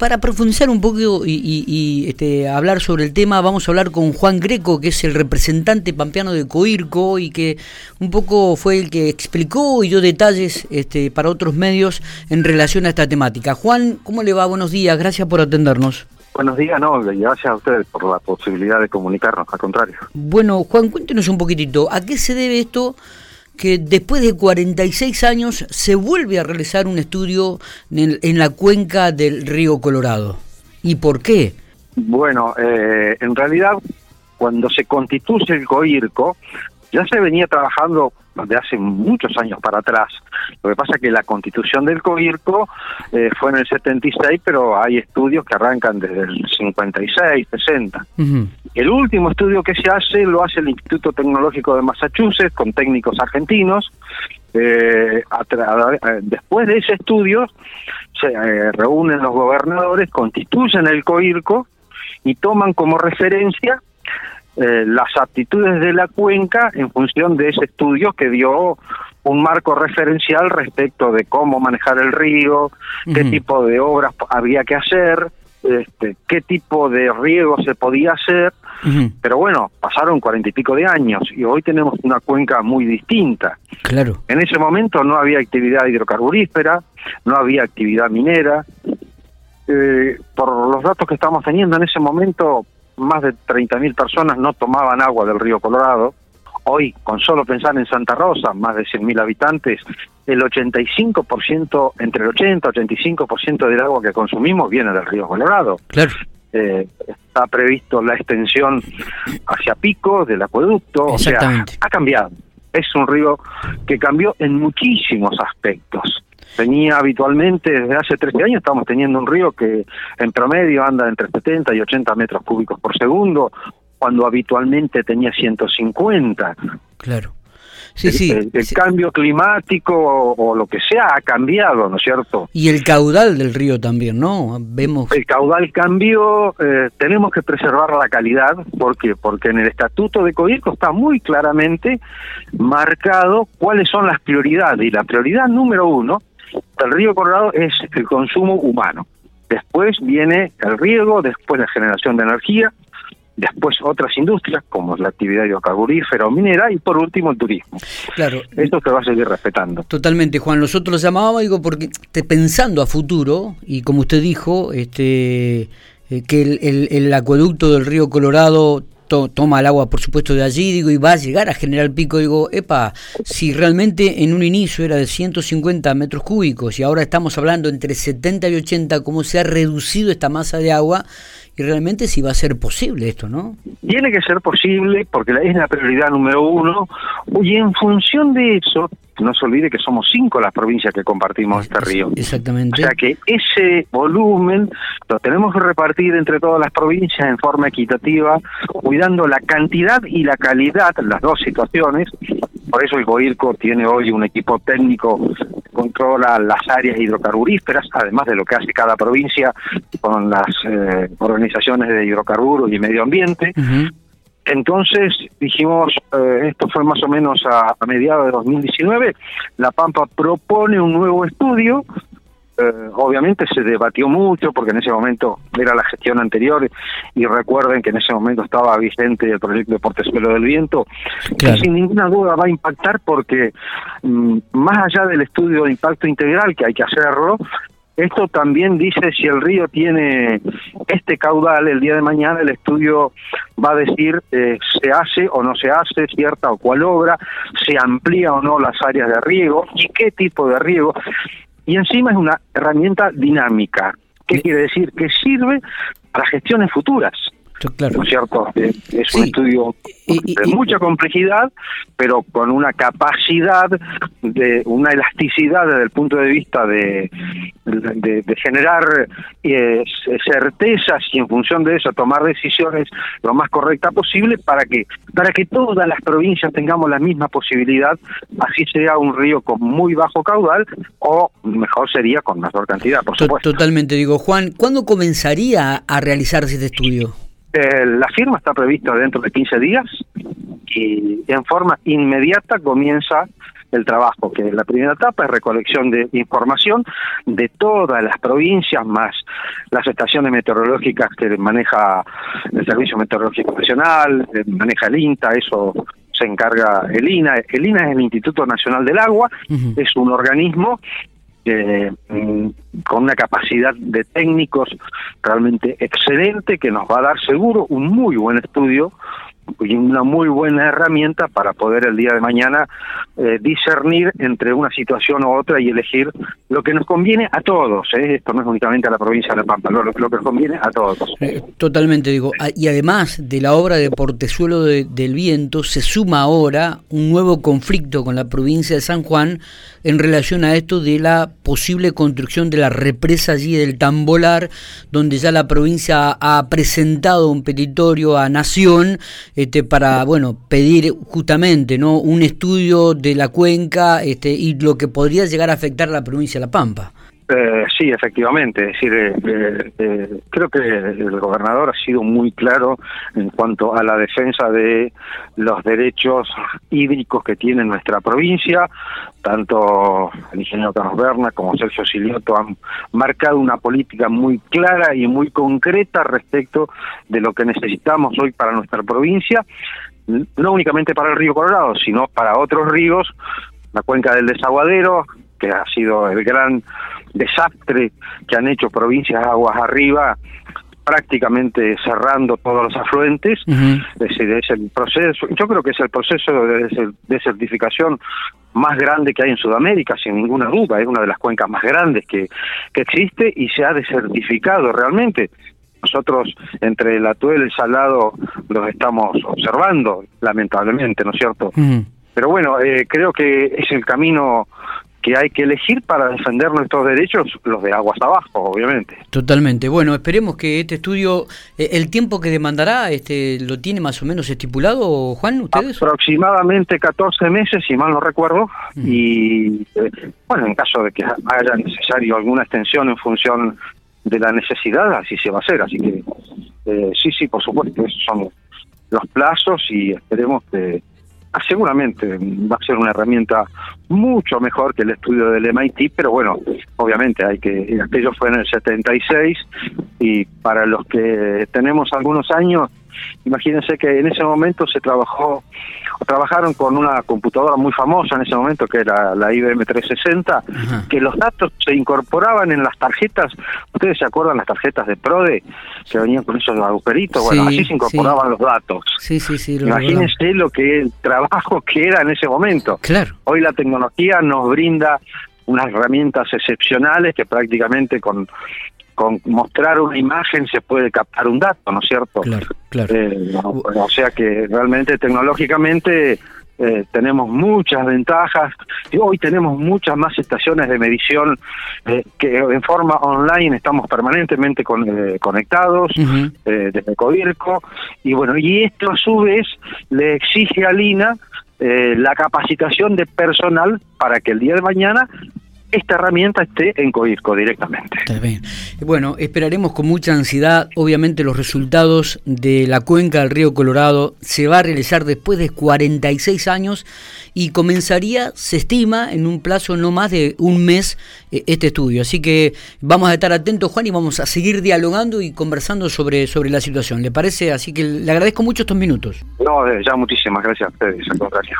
Para profundizar un poco y, este, hablar sobre el tema, vamos a hablar con Juan Greco, que es el representante pampeano de Coirco y que un poco fue el que explicó y dio detalles este, para otros medios en relación a esta temática. Juan, ¿cómo le va? Buenos días, gracias por atendernos. Buenos días, no, gracias a ustedes por la posibilidad de comunicarnos, al contrario. Bueno, Juan, cuéntenos un poquitito, ¿a qué se debe esto que después de 46 años se vuelve a realizar un estudio en, la cuenca del río Colorado? ¿Y por qué? Bueno, eh, en realidad, cuando se constituye el COIRCO, ya se venía trabajando de hace muchos años para atrás. Lo que pasa es que la constitución del COIRCO eh, fue en el 76, pero hay estudios que arrancan desde el 56, 60. El último estudio que se hace lo hace el Instituto Tecnológico de Massachusetts con técnicos argentinos. Eh, después de ese estudio se eh, reúnen los gobernadores, constituyen el COIRCO y toman como referencia eh, las aptitudes de la cuenca en función de ese estudio que dio un marco referencial respecto de cómo manejar el río, qué tipo de obras había que hacer, este, qué tipo de riego se podía hacer, pero bueno, pasaron cuarenta y pico de años y hoy tenemos una cuenca muy distinta. Claro. En ese momento no había actividad hidrocarburífera, no había actividad minera. Eh, por los datos que estamos teniendo en ese momento, más de 30.000 personas no tomaban agua del río Colorado. Hoy, con solo pensar en Santa Rosa, más de 100.000 habitantes, el 85%, entre el 80 y 85% del agua que consumimos viene del río Colorado. Claro. Eh, está previsto la extensión hacia Pico del acueducto, o sea, ha cambiado. Es un río que cambió en muchísimos aspectos. Tenía habitualmente, desde hace 13 años, estamos teniendo un río que en promedio anda entre 70 y 80 metros cúbicos por segundo, cuando habitualmente tenía 150. Claro. Sí, sí, el, cambio climático o, lo que sea ha cambiado, ¿no es cierto? Y el caudal del río también, ¿no? Vemos. El caudal cambió, eh, tenemos que preservar la calidad, ¿por qué? Porque en el estatuto de Coirco está muy claramente marcado cuáles son las prioridades. Y la prioridad número uno el río Colorado es el consumo humano. Después viene el riego, después la generación de energía, después otras industrias como la actividad hidrocarburífera o minera y por último el turismo. Claro. Esto se va a seguir respetando. Totalmente, Juan. Nosotros lo llamábamos, digo, porque pensando a futuro, y como usted dijo, este eh, que el, el acueducto del río Colorado toma el agua, por supuesto, de allí, digo, y va a llegar a General Pico, digo, epa, si realmente en un inicio era de 150 metros cúbicos y ahora estamos hablando entre 70 y 80, cómo se ha reducido esta masa de agua realmente si va a ser posible esto, ¿no? Tiene que ser posible porque es la prioridad número uno y en función de eso no se olvide que somos cinco las provincias que compartimos este río. Exactamente. O sea que ese volumen lo tenemos que repartir entre todas las provincias en forma equitativa, cuidando la cantidad y la calidad, las dos situaciones. Por eso el GOIRCO tiene hoy un equipo técnico controla las áreas hidrocarburíferas, además de lo que hace cada provincia con las eh, organizaciones de hidrocarburos y medio ambiente. Entonces dijimos, eh, esto fue más o menos a, mediados de 2019, La Pampa propone un nuevo estudio, eh, obviamente se debatió mucho porque en ese momento era la gestión anterior y recuerden que en ese momento estaba vigente el proyecto de Portezuelo del Viento, que sin ninguna duda va a impactar porque mm, más allá del estudio de impacto integral que hay que hacerlo, esto también dice si el río tiene este caudal, el día de mañana el estudio va a decir eh, se hace o no se hace cierta o cual obra, se amplía o no las áreas de riego y qué tipo de riego. Y encima es una herramienta dinámica. ¿Qué quiere decir? Que sirve para gestiones futuras. Claro. ¿No es cierto? Es un estudio de mucha complejidad, pero con una capacidad de una elasticidad desde el punto de vista de, de, generar eh, certezas y en función de eso tomar decisiones lo más correcta posible para que para que todas las provincias tengamos la misma posibilidad, así sea un río con muy bajo caudal o mejor sería con mayor cantidad, por supuesto. Totalmente, digo, Juan, ¿cuándo comenzaría a realizarse este estudio? Eh, la firma está prevista dentro de 15 días y en forma inmediata comienza el trabajo, que la primera etapa es recolección de información de todas las provincias, más las estaciones meteorológicas que maneja el Servicio Meteorológico Nacional, eh, maneja el INTA, eso se encarga el INA. El INA es el Instituto Nacional del Agua, es un organismo eh, con una capacidad de técnicos realmente excelente que nos va a dar seguro un muy buen estudio y una muy buena herramienta para poder el día de mañana eh, discernir entre una situación u otra y elegir lo que nos conviene a todos. ¿eh? Esto no es únicamente a la provincia de La Pampa, lo, lo que nos conviene a todos. Eh, totalmente, digo. Y además de la obra de Portezuelo del Viento, se suma ahora un nuevo conflicto con la provincia de San Juan en relación a esto de la posible construcción de la represa allí del Tambolar, donde ya la provincia ha presentado un petitorio a Nación este, para bueno pedir justamente no un estudio de la cuenca este, y lo que podría llegar a afectar a la provincia de La Pampa. Eh, sí, efectivamente. Es decir, eh, eh, eh, creo que el gobernador ha sido muy claro en cuanto a la defensa de los derechos hídricos que tiene nuestra provincia. Tanto el ingeniero Carlos Berna como Sergio Silioto han marcado una política muy clara y muy concreta respecto de lo que necesitamos hoy para nuestra provincia, no únicamente para el río Colorado, sino para otros ríos, la cuenca del desaguadero, que ha sido el gran desastre que han hecho provincias aguas arriba prácticamente cerrando todos los afluentes, es, el proceso, yo creo que es el proceso de, certificación más grande que hay en Sudamérica, sin ninguna duda, es una de las cuencas más grandes que, que existe y se ha desertificado realmente. Nosotros entre el atuel y el salado los estamos observando, lamentablemente, ¿no es cierto? Pero bueno, eh, creo que es el camino que hay que elegir para defender nuestros derechos, los de aguas abajo, obviamente. Totalmente. Bueno, esperemos que este estudio, eh, el tiempo que demandará, este, ¿lo tiene más o menos estipulado, Juan, ustedes? Aproximadamente 14 meses, si mal no recuerdo, mm. y eh, bueno, en caso de que haya necesario alguna extensión en función de la necesidad, así se va a hacer. Así que eh, sí, sí, por supuesto, esos son los plazos y esperemos que seguramente va a ser una herramienta mucho mejor que el estudio del MIT, pero bueno, obviamente hay que, aquello fue en el 76 y para los que tenemos algunos años, imagínense que en ese momento se trabajó trabajaron con una computadora muy famosa en ese momento, que era la IBM 360, que los datos se incorporaban en las tarjetas, ustedes se acuerdan las tarjetas de PRODE, que venían con esos agujeritos, bueno, así se incorporaban los datos. Sí, sí, sí. Imagínense lo que el trabajo que era en ese momento. Claro. Hoy la tecnología nos brinda unas herramientas excepcionales que prácticamente con con mostrar una imagen se puede captar un dato, ¿no es cierto? Claro, claro. Eh, o sea que realmente tecnológicamente eh, tenemos muchas ventajas. Y hoy tenemos muchas más estaciones de medición eh, que en forma online estamos permanentemente con, conectados desde Codirco. Y bueno, y esto a su vez le exige a Lina la capacitación de personal para que el día de mañana esta herramienta esté en COIRCO directamente. Bueno, esperaremos con mucha ansiedad, obviamente, los resultados de la cuenca del río Colorado. Se va a realizar después de 46 años y comenzaría, se estima, en un plazo no más de un mes eh, este estudio. Así que vamos a estar atentos, Juan, y vamos a seguir dialogando y conversando sobre, sobre la situación. ¿Le parece? Así que le agradezco mucho estos minutos. No, eh, ya muchísimas gracias a ustedes, al contrario.